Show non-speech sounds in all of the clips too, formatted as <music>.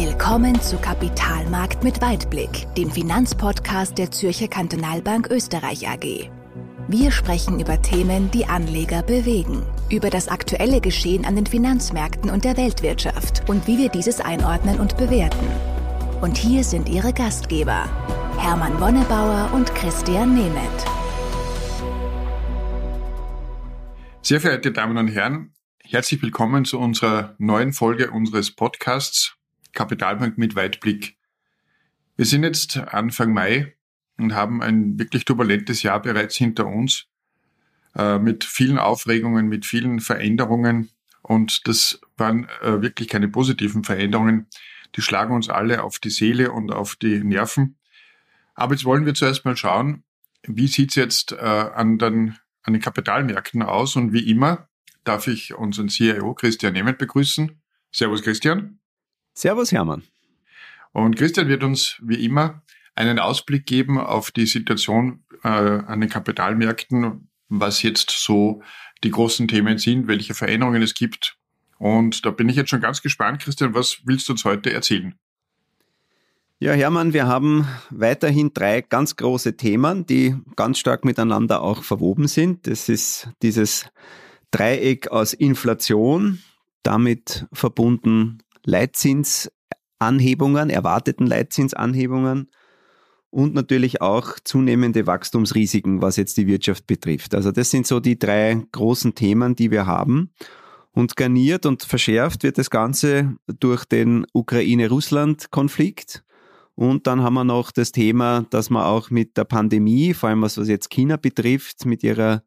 Willkommen zu Kapitalmarkt mit Weitblick, dem Finanzpodcast der Zürcher Kantonalbank Österreich AG. Wir sprechen über Themen, die Anleger bewegen, über das aktuelle Geschehen an den Finanzmärkten und der Weltwirtschaft und wie wir dieses einordnen und bewerten. Und hier sind Ihre Gastgeber, Hermann Wonnebauer und Christian Nemeth. Sehr verehrte Damen und Herren, herzlich willkommen zu unserer neuen Folge unseres Podcasts Kapitalbank mit Weitblick. Wir sind jetzt Anfang Mai und haben ein wirklich turbulentes Jahr bereits hinter uns äh, mit vielen Aufregungen, mit vielen Veränderungen und das waren äh, wirklich keine positiven Veränderungen. Die schlagen uns alle auf die Seele und auf die Nerven. Aber jetzt wollen wir zuerst mal schauen, wie sieht's jetzt äh, an, den, an den Kapitalmärkten aus und wie immer darf ich unseren CIO Christian Nemeth begrüßen. Servus Christian. Servus, Hermann. Und Christian wird uns wie immer einen Ausblick geben auf die Situation äh, an den Kapitalmärkten, was jetzt so die großen Themen sind, welche Veränderungen es gibt. Und da bin ich jetzt schon ganz gespannt, Christian, was willst du uns heute erzählen? Ja, Hermann, wir haben weiterhin drei ganz große Themen, die ganz stark miteinander auch verwoben sind. Das ist dieses Dreieck aus Inflation, damit verbunden Leitzinsanhebungen, erwarteten Leitzinsanhebungen und natürlich auch zunehmende Wachstumsrisiken, was jetzt die Wirtschaft betrifft. Also das sind so die drei großen Themen, die wir haben. Und garniert und verschärft wird das Ganze durch den Ukraine-Russland-Konflikt. Und dann haben wir noch das Thema, dass man auch mit der Pandemie, vor allem was, was jetzt China betrifft, mit ihrer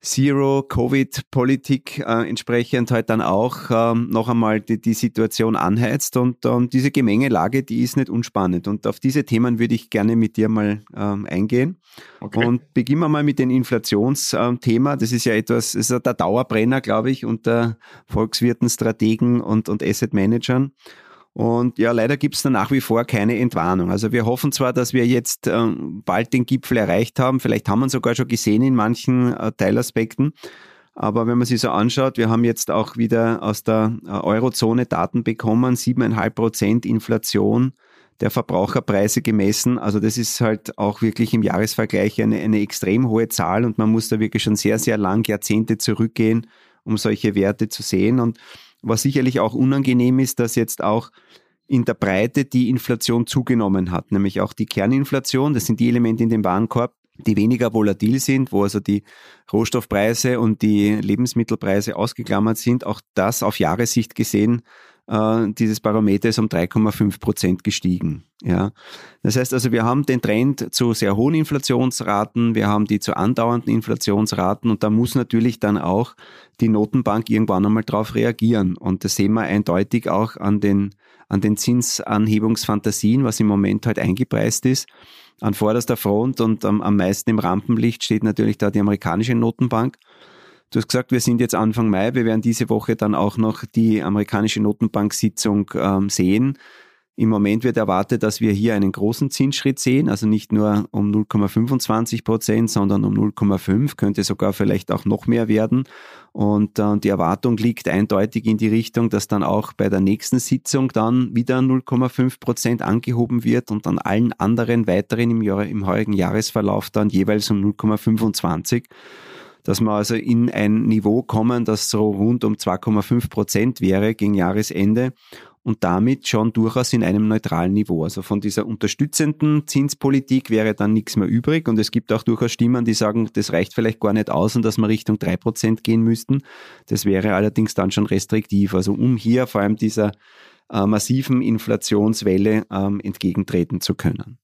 Zero-Covid-Politik äh, entsprechend halt dann auch ähm, noch einmal die, die Situation anheizt und ähm, diese Gemengelage, die ist nicht unspannend. Und auf diese Themen würde ich gerne mit dir mal ähm, eingehen. Okay. und beginnen wir mal mit dem Inflationsthema, das ist ja etwas, das ist der Dauerbrenner, glaube ich, unter Volkswirten, Strategen und, und Asset Managern und ja, leider gibt es da nach wie vor keine Entwarnung. Also wir hoffen zwar, dass wir jetzt äh, bald den Gipfel erreicht haben, vielleicht haben wir ihn sogar schon gesehen in manchen äh, Teilaspekten. Aber wenn man sich so anschaut, wir haben jetzt auch wieder aus der äh, Eurozone Daten bekommen, siebeneinhalb Prozent Inflation der Verbraucherpreise gemessen. Also das ist halt auch wirklich im Jahresvergleich eine, eine extrem hohe Zahl und man muss da wirklich schon sehr, sehr lang Jahrzehnte zurückgehen, um solche Werte zu sehen. Und was sicherlich auch unangenehm ist, dass jetzt auch in der Breite die Inflation zugenommen hat, nämlich auch die Kerninflation. Das sind die Elemente in dem Warenkorb, die weniger volatil sind, wo also die Rohstoffpreise und die Lebensmittelpreise ausgeklammert sind. Auch das auf Jahressicht gesehen äh, dieses Barometer ist um 3,5 Prozent gestiegen. Ja, das heißt also, wir haben den Trend zu sehr hohen Inflationsraten, wir haben die zu andauernden Inflationsraten und da muss natürlich dann auch die Notenbank irgendwann einmal darauf reagieren. Und das sehen wir eindeutig auch an den, an den Zinsanhebungsfantasien, was im Moment halt eingepreist ist. An vorderster Front und am, am meisten im Rampenlicht steht natürlich da die amerikanische Notenbank. Du hast gesagt, wir sind jetzt Anfang Mai. Wir werden diese Woche dann auch noch die amerikanische Notenbank-Sitzung ähm, sehen. Im Moment wird erwartet, dass wir hier einen großen Zinsschritt sehen, also nicht nur um 0,25 Prozent, sondern um 0,5, könnte sogar vielleicht auch noch mehr werden. Und äh, die Erwartung liegt eindeutig in die Richtung, dass dann auch bei der nächsten Sitzung dann wieder 0,5 Prozent angehoben wird und dann allen anderen weiteren im, Jahr, im heurigen Jahresverlauf dann jeweils um 0,25 dass wir also in ein Niveau kommen, das so rund um 2,5 Prozent wäre gegen Jahresende und damit schon durchaus in einem neutralen Niveau. Also von dieser unterstützenden Zinspolitik wäre dann nichts mehr übrig und es gibt auch durchaus Stimmen, die sagen, das reicht vielleicht gar nicht aus und dass wir Richtung 3 Prozent gehen müssten. Das wäre allerdings dann schon restriktiv. Also um hier vor allem dieser äh, massiven Inflationswelle ähm, entgegentreten zu können.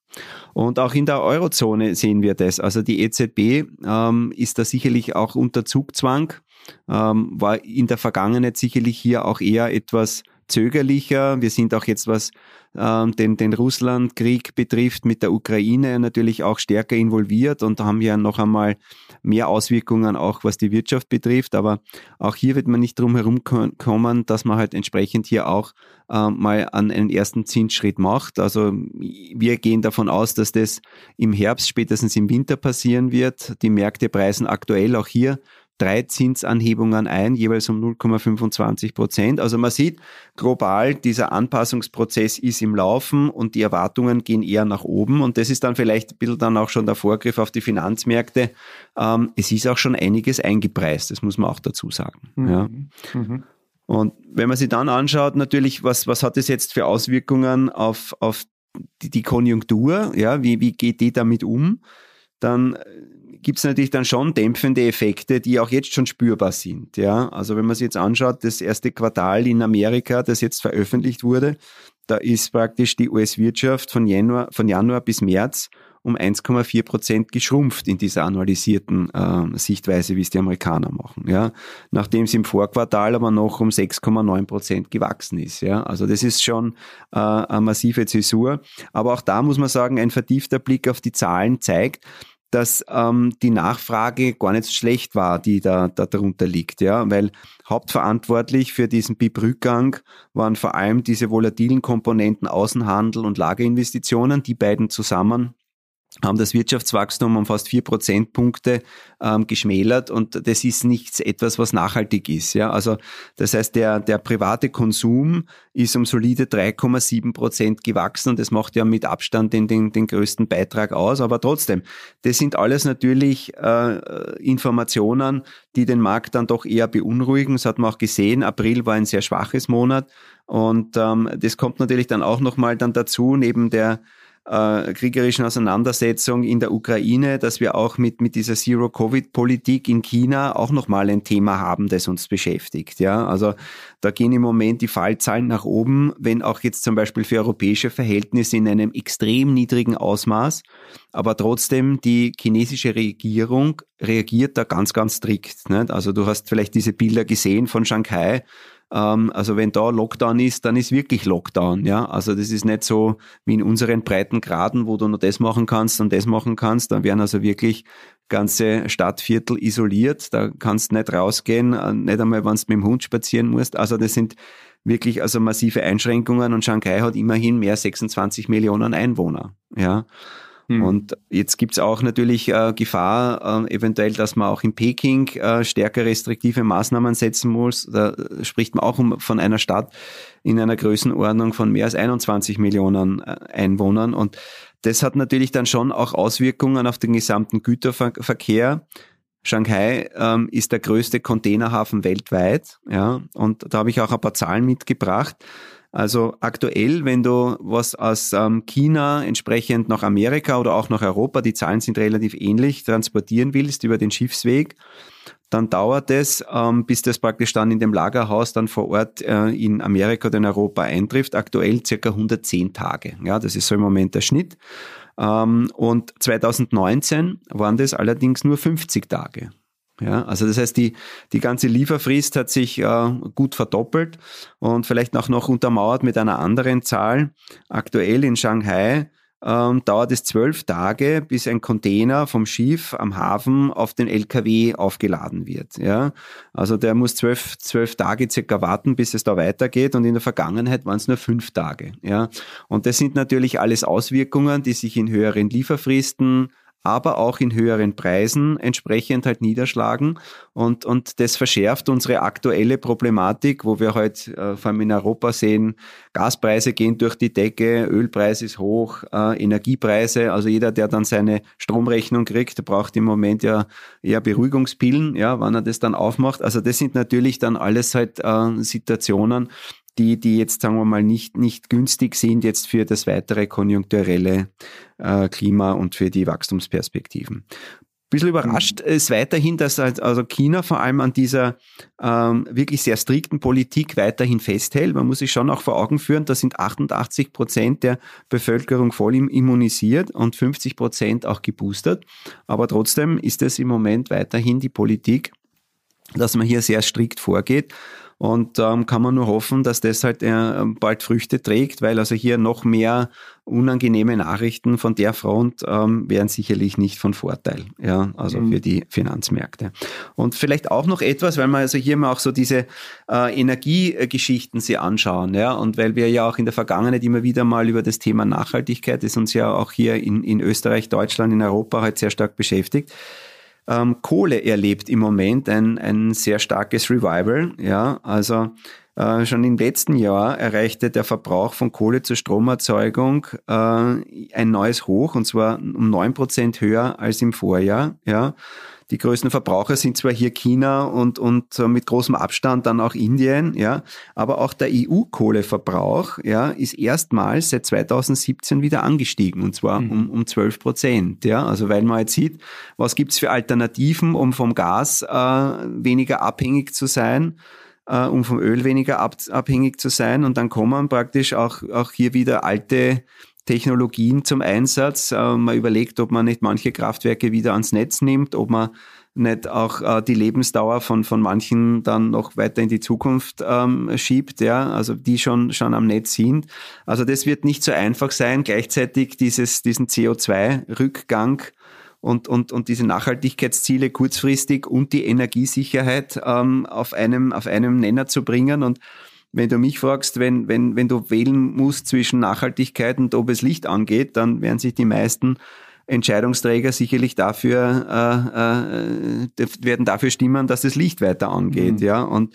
Und auch in der Eurozone sehen wir das. Also die EZB ähm, ist da sicherlich auch unter Zugzwang, ähm, war in der Vergangenheit sicherlich hier auch eher etwas zögerlicher. Wir sind auch jetzt, was ähm, den, den Russlandkrieg betrifft, mit der Ukraine natürlich auch stärker involviert und haben ja noch einmal mehr Auswirkungen auch, was die Wirtschaft betrifft. Aber auch hier wird man nicht drum herum kommen, dass man halt entsprechend hier auch äh, mal an einen ersten Zinsschritt macht. Also wir gehen davon aus, dass das im Herbst, spätestens im Winter passieren wird. Die Märkte preisen aktuell auch hier drei Zinsanhebungen ein, jeweils um 0,25 Prozent. Also man sieht global, dieser Anpassungsprozess ist im Laufen und die Erwartungen gehen eher nach oben. Und das ist dann vielleicht ein bisschen dann auch schon der Vorgriff auf die Finanzmärkte. Ähm, es ist auch schon einiges eingepreist, das muss man auch dazu sagen. Mhm. Ja. Mhm. Und wenn man sich dann anschaut, natürlich, was, was hat es jetzt für Auswirkungen auf, auf die, die Konjunktur? Ja, wie, wie geht die damit um? Dann gibt es natürlich dann schon dämpfende Effekte, die auch jetzt schon spürbar sind. Ja, also wenn man sich jetzt anschaut, das erste Quartal in Amerika, das jetzt veröffentlicht wurde, da ist praktisch die US-Wirtschaft von Januar, von Januar bis März um 1,4 Prozent geschrumpft in dieser annualisierten äh, Sichtweise, wie es die Amerikaner machen. Ja, nachdem es im Vorquartal aber noch um 6,9 Prozent gewachsen ist. Ja, also das ist schon äh, eine massive Zäsur. Aber auch da muss man sagen, ein vertiefter Blick auf die Zahlen zeigt, dass ähm, die Nachfrage gar nicht so schlecht war, die da, da darunter liegt, ja, weil hauptverantwortlich für diesen BIP-Rückgang waren vor allem diese volatilen Komponenten Außenhandel und Lagerinvestitionen, die beiden zusammen haben das Wirtschaftswachstum um fast vier Prozentpunkte ähm, geschmälert und das ist nichts etwas, was nachhaltig ist. Ja, also das heißt, der der private Konsum ist um solide 3,7 Prozent gewachsen und das macht ja mit Abstand den, den den größten Beitrag aus. Aber trotzdem, das sind alles natürlich äh, Informationen, die den Markt dann doch eher beunruhigen. Das hat man auch gesehen. April war ein sehr schwaches Monat und ähm, das kommt natürlich dann auch noch mal dann dazu neben der äh, kriegerischen Auseinandersetzung in der Ukraine, dass wir auch mit, mit dieser Zero-Covid-Politik in China auch nochmal ein Thema haben, das uns beschäftigt. Ja, also da gehen im Moment die Fallzahlen nach oben, wenn auch jetzt zum Beispiel für europäische Verhältnisse in einem extrem niedrigen Ausmaß. Aber trotzdem, die chinesische Regierung reagiert da ganz, ganz strikt. Nicht? Also du hast vielleicht diese Bilder gesehen von Shanghai, ähm, also wenn da Lockdown ist, dann ist wirklich Lockdown. Ja, also das ist nicht so wie in unseren breiten Graden, wo du nur das machen kannst und das machen kannst. Dann werden also wirklich ganze Stadtviertel isoliert. Da kannst nicht rausgehen, äh, nicht einmal, wenn du mit dem Hund spazieren musst. Also das sind wirklich also massive Einschränkungen und Shanghai hat immerhin mehr 26 Millionen Einwohner. Ja. Mhm. Und jetzt gibt's auch natürlich äh, Gefahr, äh, eventuell, dass man auch in Peking äh, stärker restriktive Maßnahmen setzen muss. Da spricht man auch um, von einer Stadt in einer Größenordnung von mehr als 21 Millionen äh, Einwohnern. Und das hat natürlich dann schon auch Auswirkungen auf den gesamten Güterverkehr. Shanghai ähm, ist der größte Containerhafen weltweit, ja, und da habe ich auch ein paar Zahlen mitgebracht. Also aktuell, wenn du was aus ähm, China entsprechend nach Amerika oder auch nach Europa, die Zahlen sind relativ ähnlich, transportieren willst über den Schiffsweg, dann dauert es, ähm, bis das praktisch dann in dem Lagerhaus dann vor Ort äh, in Amerika oder in Europa eintrifft. Aktuell circa 110 Tage. Ja, das ist so im Moment der Schnitt. Ähm, und 2019 waren das allerdings nur 50 Tage. Ja, also das heißt, die, die ganze Lieferfrist hat sich äh, gut verdoppelt und vielleicht auch noch untermauert mit einer anderen Zahl. Aktuell in Shanghai ähm, dauert es zwölf Tage, bis ein Container vom Schiff am Hafen auf den LKW aufgeladen wird. Ja, also der muss zwölf, zwölf Tage circa warten, bis es da weitergeht und in der Vergangenheit waren es nur fünf Tage. Ja, und das sind natürlich alles Auswirkungen, die sich in höheren Lieferfristen aber auch in höheren Preisen entsprechend halt niederschlagen. Und, und das verschärft unsere aktuelle Problematik, wo wir heute äh, vor allem in Europa sehen, Gaspreise gehen durch die Decke, Ölpreis ist hoch, äh, Energiepreise, also jeder, der dann seine Stromrechnung kriegt, braucht im Moment ja eher Beruhigungspillen, ja, wann er das dann aufmacht. Also das sind natürlich dann alles halt äh, Situationen, die, die jetzt, sagen wir mal, nicht, nicht günstig sind jetzt für das weitere konjunkturelle äh, Klima und für die Wachstumsperspektiven. Ein bisschen überrascht mhm. ist weiterhin, dass halt, also China vor allem an dieser ähm, wirklich sehr strikten Politik weiterhin festhält. Man muss sich schon auch vor Augen führen, da sind 88 Prozent der Bevölkerung voll immunisiert und 50 Prozent auch geboostert. Aber trotzdem ist es im Moment weiterhin die Politik, dass man hier sehr strikt vorgeht. Und ähm, kann man nur hoffen, dass das halt äh, bald Früchte trägt, weil also hier noch mehr unangenehme Nachrichten von der Front ähm, wären sicherlich nicht von Vorteil, ja, also mhm. für die Finanzmärkte. Und vielleicht auch noch etwas, weil man also hier mal auch so diese äh, Energiegeschichten sich anschauen, ja, und weil wir ja auch in der Vergangenheit immer wieder mal über das Thema Nachhaltigkeit, das uns ja auch hier in, in Österreich, Deutschland, in Europa halt sehr stark beschäftigt, Ähm, Kohle erlebt im Moment ein, ein sehr starkes Revival. Ja, also äh, schon im letzten Jahr erreichte der Verbrauch von Kohle zur Stromerzeugung äh, ein neues Hoch und zwar um neun Prozent höher als im Vorjahr. Ja. Die größten Verbraucher sind zwar hier China und, und mit großem Abstand dann auch Indien, ja, aber auch der EU-Kohleverbrauch ja, ist erstmals seit 2017 wieder angestiegen und zwar mhm. um, um 12 Prozent. Ja. Also weil man jetzt sieht, was gibt's für Alternativen, um vom Gas äh, weniger abhängig zu sein äh, um vom Öl weniger ab, abhängig zu sein. Und dann kommen praktisch auch, auch hier wieder alte Technologien zum Einsatz. Äh, man überlegt, ob man nicht manche Kraftwerke wieder ans Netz nimmt, ob man nicht auch äh, die Lebensdauer von, von manchen dann noch weiter in die Zukunft ähm, schiebt, ja, also die schon, schon am Netz sind. Also das wird nicht so einfach sein, gleichzeitig dieses, diesen CO2-Rückgang und, und, und diese Nachhaltigkeitsziele kurzfristig und die Energiesicherheit ähm, auf, einem, auf einem Nenner zu bringen. Und wenn du mich fragst, wenn, wenn, wenn du wählen musst zwischen Nachhaltigkeit und ob es Licht angeht, dann werden sich die meisten Entscheidungsträger sicherlich dafür äh, äh, werden dafür stimmen, dass das Licht weiter angeht, mhm. ja. Und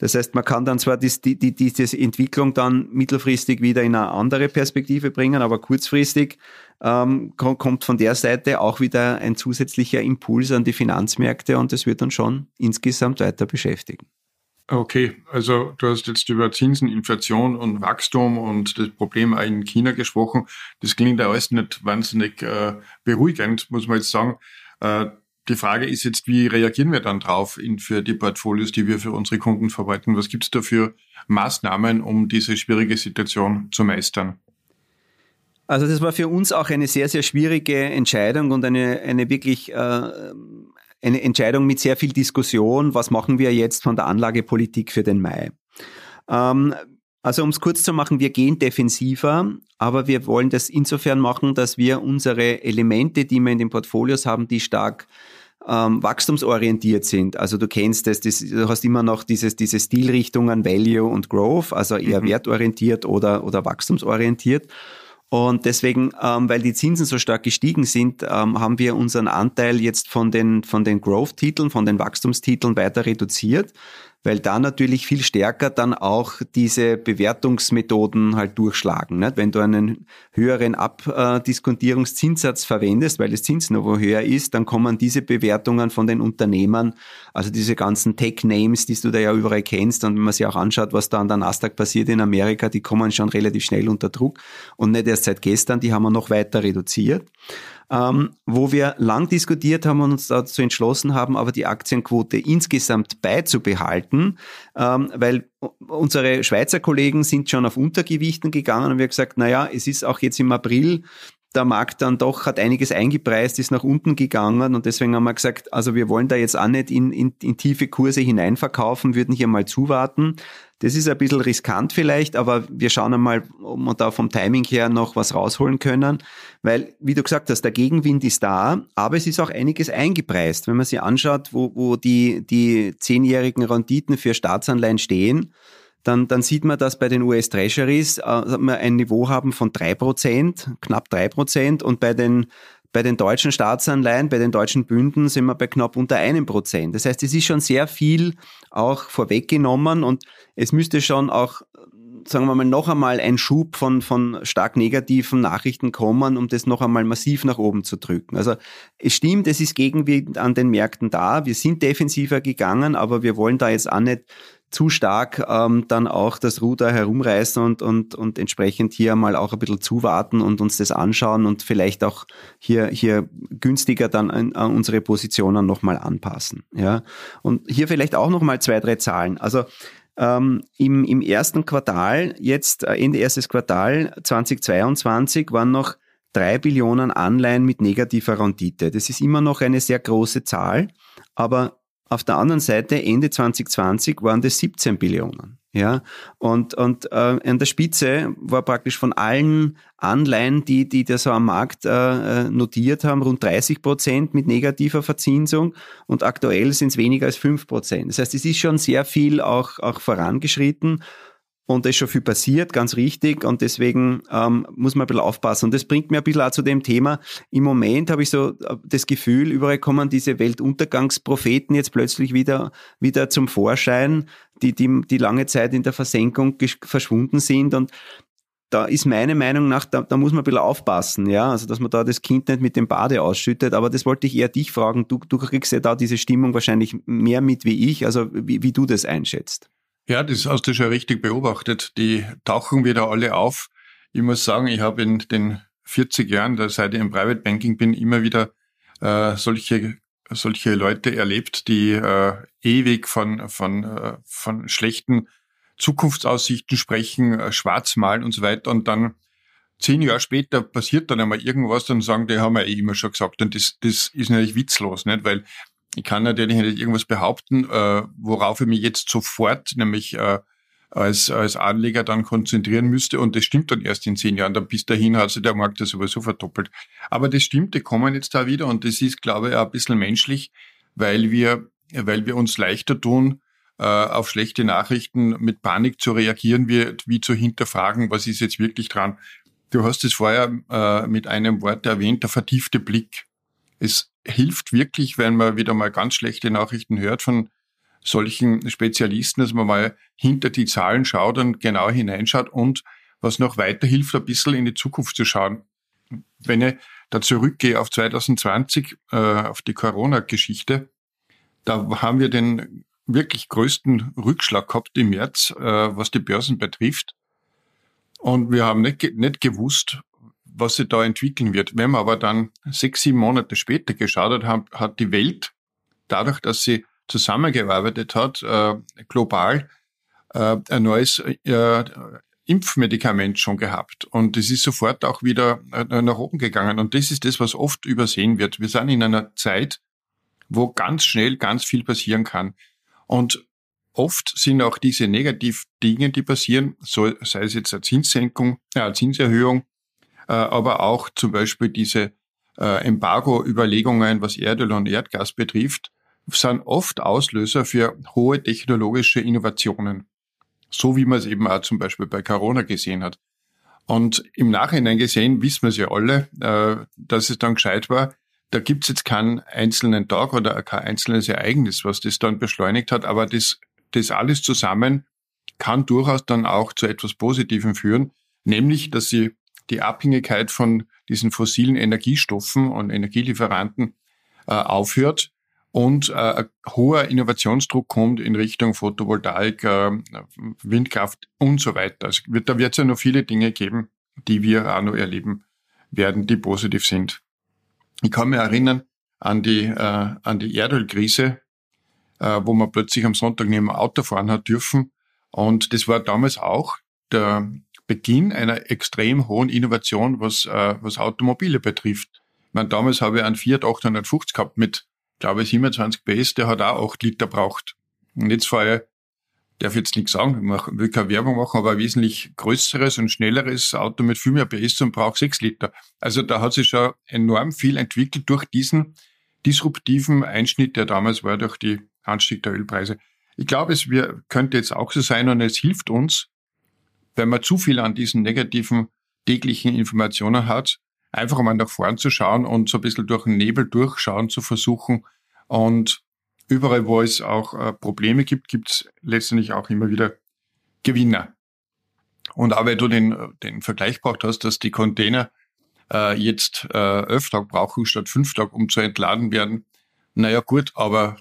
das heißt, man kann dann zwar die, die, die, diese Entwicklung dann mittelfristig wieder in eine andere Perspektive bringen, aber kurzfristig ähm, kommt von der Seite auch wieder ein zusätzlicher Impuls an die Finanzmärkte und das wird dann schon insgesamt weiter beschäftigen. Okay, also du hast jetzt über Zinsen, Inflation und Wachstum und das Problem auch in China gesprochen. Das klingt ja alles nicht wahnsinnig äh, beruhigend, muss man jetzt sagen. Äh, die Frage ist jetzt, wie reagieren wir dann drauf in, für die Portfolios, die wir für unsere Kunden verwalten? Was gibt es da für Maßnahmen, um diese schwierige Situation zu meistern? Also das war für uns auch eine sehr, sehr schwierige Entscheidung und eine, eine wirklich äh, eine Entscheidung mit sehr viel Diskussion. Was machen wir jetzt von der Anlagepolitik für den Mai? Ähm, also um es kurz zu machen, wir gehen defensiver, aber wir wollen das insofern machen, dass wir unsere Elemente, die wir in den Portfolios haben, die stark ähm, wachstumsorientiert sind. Also du kennst das, das, du hast immer noch dieses, diese Stilrichtungen Value und Growth, also eher mhm. wertorientiert oder, oder wachstumsorientiert. Und deswegen, ähm, weil die Zinsen so stark gestiegen sind, ähm, haben wir unseren Anteil jetzt von den, von den Growth-Titeln, von den Wachstumstiteln weiter reduziert weil da natürlich viel stärker dann auch diese Bewertungsmethoden halt durchschlagen. Nicht? Wenn du einen höheren Abdiskontierungszinssatz verwendest, weil das Zinsniveau höher ist, dann kommen diese Bewertungen von den Unternehmern, also diese ganzen Tech-Names, die du da ja überall kennst und wenn man sich auch anschaut, was da an der Nasdaq passiert in Amerika, die kommen schon relativ schnell unter Druck und nicht erst seit gestern, die haben wir noch weiter reduziert ähm, wo wir lang diskutiert haben und uns dazu entschlossen haben, aber die Aktienquote insgesamt beizubehalten, ähm, weil unsere Schweizer Kollegen sind schon auf Untergewichten gegangen und wir haben gesagt, naja, es ist auch jetzt im April der Markt dann doch hat einiges eingepreist, ist nach unten gegangen und deswegen haben wir gesagt, also wir wollen da jetzt auch nicht in, in, in tiefe Kurse hineinverkaufen, würden hier mal zuwarten. Das ist ein bisschen riskant vielleicht, aber wir schauen einmal, ob wir da vom Timing her noch was rausholen können, weil, wie du gesagt hast, der Gegenwind ist da, aber es ist auch einiges eingepreist. Wenn man sich anschaut, wo, wo die, die zehnjährigen Renditen für Staatsanleihen stehen, dann, dann sieht man, dass bei den US Treasuries äh, wir ein Niveau haben von drei Prozent, knapp drei Prozent und bei den bei den deutschen Staatsanleihen, bei den deutschen Bünden sind wir bei knapp unter einem Prozent. Das heißt, es ist schon sehr viel auch vorweggenommen und es müsste schon auch, sagen wir mal, noch einmal ein Schub von, von stark negativen Nachrichten kommen, um das noch einmal massiv nach oben zu drücken. Also es stimmt, es ist Gegenwind an den Märkten da. Wir sind defensiver gegangen, aber wir wollen da jetzt auch nicht zu stark ähm, dann auch das Ruder herumreißen und, und, und entsprechend hier mal auch ein bisschen zuwarten und uns das anschauen und vielleicht auch hier, hier günstiger dann an, an unsere Positionen nochmal anpassen. Ja. Und hier vielleicht auch nochmal zwei, drei Zahlen. Also ähm, im, im ersten Quartal, jetzt äh, Ende erstes Quartal 2022, waren noch drei Billionen Anleihen mit negativer Rendite. Das ist immer noch eine sehr große Zahl, aber auf der anderen Seite, Ende 2020 waren das 17 Billionen. Ja, und, und äh, an der Spitze war praktisch von allen Anleihen, die, die da so am Markt äh, äh notiert haben, rund 30 Prozent mit negativer Verzinsung und aktuell sind es weniger als 5 Prozent. Das heißt, es ist schon sehr viel auch, auch vorangeschritten und da ist schon viel passiert, ganz richtig. Und deswegen ähm, muss man ein bisschen aufpassen. Und das bringt mir ein bisschen auch zu dem Thema. Im Moment habe ich so äh, das Gefühl, überall kommen diese Weltuntergangspropheten jetzt plötzlich wieder, wieder zum Vorschein, die, die, die lange Zeit in der Versenkung verschwunden sind. Und da ist meine Meinung nach, da, da muss man ein bisschen aufpassen, ja, also dass man da das Kind nicht mit dem Bade ausschüttet, aber das wollte ich eher dich fragen, du, du kriegst ja da diese Stimmung wahrscheinlich mehr mit wie ich, also wie, wie du das einschätzt. Ja, das hast du schon richtig beobachtet. Die tauchen wieder alle auf. Ich muss sagen, ich habe in den 40 Jahren, seit ich im Private Banking bin, immer wieder äh, solche solche Leute erlebt, die äh, ewig von von äh, von schlechten Zukunftsaussichten sprechen, äh, schwarz malen und so weiter und dann zehn Jahre später passiert dann einmal irgendwas, dann sagen die haben wir eh immer schon gesagt und das das ist natürlich witzlos, nicht, weil ich kann natürlich nicht irgendwas behaupten, äh, worauf ich mich jetzt sofort, nämlich äh, als, als Anleger dann konzentrieren müsste. Und das stimmt dann erst in zehn Jahren. Dann bis dahin hat sich der Markt ja sowieso verdoppelt. Aber das stimmt, die kommen jetzt da wieder. Und das ist, glaube ich, auch ein bisschen menschlich, weil wir, weil wir uns leichter tun, äh, auf schlechte Nachrichten mit Panik zu reagieren, wie, wie zu hinterfragen, was ist jetzt wirklich dran. Du hast es vorher äh, mit einem Wort erwähnt, der vertiefte Blick. Es hilft wirklich, wenn man wieder mal ganz schlechte Nachrichten hört von solchen Spezialisten, dass man mal hinter die Zahlen schaut und genau hineinschaut und was noch weiter hilft, ein bisschen in die Zukunft zu schauen. Wenn ich da zurückgehe auf 2020, äh, auf die Corona-Geschichte, da haben wir den wirklich größten Rückschlag gehabt im März, äh, was die Börsen betrifft. Und wir haben nicht, nicht gewusst, was sich da entwickeln wird. Wenn man aber dann sechs, sieben Monate später geschaut hat, hat die Welt dadurch, dass sie zusammengearbeitet hat, äh, global äh, ein neues äh, Impfmedikament schon gehabt. Und es ist sofort auch wieder äh, nach oben gegangen. Und das ist das, was oft übersehen wird. Wir sind in einer Zeit, wo ganz schnell ganz viel passieren kann. Und oft sind auch diese Negativdinge, die passieren, so, sei es jetzt eine Zinssenkung, äh, eine Zinserhöhung, aber auch zum Beispiel diese äh, Embargo-Überlegungen, was Erdöl und Erdgas betrifft, sind oft Auslöser für hohe technologische Innovationen. So wie man es eben auch zum Beispiel bei Corona gesehen hat. Und im Nachhinein gesehen wissen wir es ja alle, äh, dass es dann gescheit war. Da gibt es jetzt keinen einzelnen Tag oder kein einzelnes Ereignis, was das dann beschleunigt hat, aber das, das alles zusammen kann durchaus dann auch zu etwas Positivem führen, nämlich, dass sie die Abhängigkeit von diesen fossilen Energiestoffen und Energielieferanten äh, aufhört und äh, ein hoher Innovationsdruck kommt in Richtung Photovoltaik, äh, Windkraft und so weiter. Also wird, da wird es ja noch viele Dinge geben, die wir auch noch erleben werden, die positiv sind. Ich kann mich erinnern an die, äh, die Erdölkrise, äh, wo man plötzlich am Sonntag neben dem Auto fahren hat dürfen. Und das war damals auch der Beginn einer extrem hohen Innovation, was, äh, was Automobile betrifft. Ich meine, damals habe ich einen Fiat 850 gehabt mit glaube ich, 27 PS, der hat auch 8 Liter braucht. Und jetzt fahre ich, darf jetzt nichts sagen, ich will keine Werbung machen, aber ein wesentlich größeres und schnelleres Auto mit viel mehr PS und braucht 6 Liter. Also da hat sich schon enorm viel entwickelt durch diesen disruptiven Einschnitt, der damals war durch die Anstieg der Ölpreise. Ich glaube, es wir, könnte jetzt auch so sein und es hilft uns, wenn man zu viel an diesen negativen täglichen Informationen hat, einfach mal nach vorn zu schauen und so ein bisschen durch den Nebel durchschauen zu versuchen. Und überall, wo es auch äh, Probleme gibt, gibt es letztendlich auch immer wieder Gewinner. Und auch weil du den, den Vergleich braucht hast, dass die Container äh, jetzt äh, elf Tage brauchen statt fünf Tage, um zu entladen werden. Naja gut, aber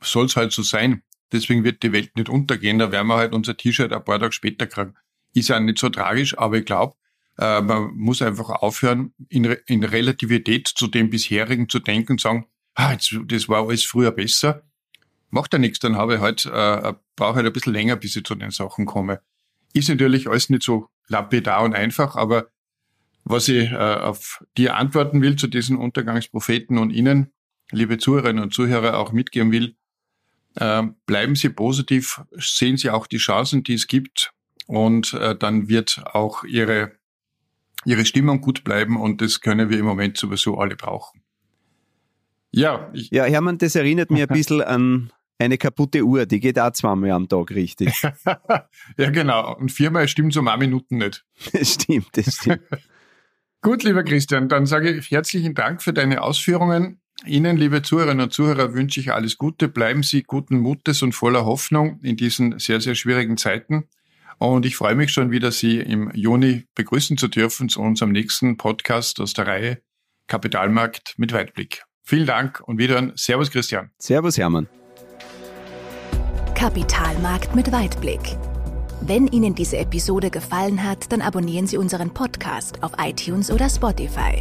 soll es halt so sein. Deswegen wird die Welt nicht untergehen. Da werden wir halt unser T-Shirt ein paar Tage später kriegen. Ist ja nicht so tragisch, aber ich glaube, äh, man muss einfach aufhören, in, in Relativität zu dem bisherigen zu denken und sagen, ah, jetzt, das war alles früher besser. Macht ja nichts, dann habe ich halt, äh, brauche halt ein bisschen länger, bis ich zu den Sachen komme. Ist natürlich alles nicht so lapidar und einfach, aber was ich äh, auf dir antworten will zu diesen Untergangspropheten und Ihnen, liebe Zuhörerinnen und Zuhörer, auch mitgeben will, äh, bleiben Sie positiv, sehen Sie auch die Chancen, die es gibt und äh, dann wird auch Ihre ihre Stimmung gut bleiben und das können wir im Moment sowieso alle brauchen. Ja, ich ja, Hermann, das erinnert mir ein <laughs> bisschen an eine kaputte Uhr, die geht auch zweimal am Tag richtig. <laughs> ja, genau. Und viermal stimmt so um Minuten nicht. Das stimmt, das stimmt. <laughs> Gut, lieber Christian, dann sage ich herzlichen Dank für deine Ausführungen. Ihnen, liebe Zuhörerinnen und Zuhörer, wünsche ich alles Gute. Bleiben Sie guten Mutes und voller Hoffnung in diesen sehr, sehr schwierigen Zeiten. Und ich freue mich schon wieder, Sie im Juni begrüßen zu dürfen zu unserem nächsten Podcast aus der Reihe Kapitalmarkt mit Weitblick. Vielen Dank und wieder Servus Christian. Servus Hermann. Kapitalmarkt mit Weitblick. Wenn Ihnen diese Episode gefallen hat, dann abonnieren Sie unseren Podcast auf iTunes oder Spotify.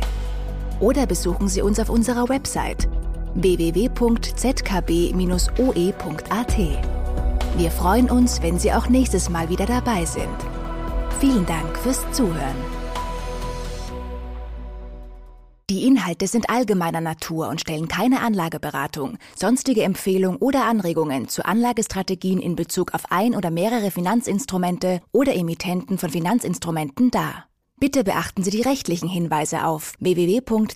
Oder besuchen Sie uns auf unserer Website www.zkb-oe.at. Wir freuen uns, wenn Sie auch nächstes Mal wieder dabei sind. Vielen Dank fürs Zuhören. Die Inhalte sind allgemeiner Natur und stellen keine Anlageberatung, sonstige Empfehlung oder Anregungen zu Anlagestrategien in Bezug auf ein oder mehrere Finanzinstrumente oder Emittenten von Finanzinstrumenten dar. Bitte beachten Sie die rechtlichen Hinweise auf www.zkb-oe.at.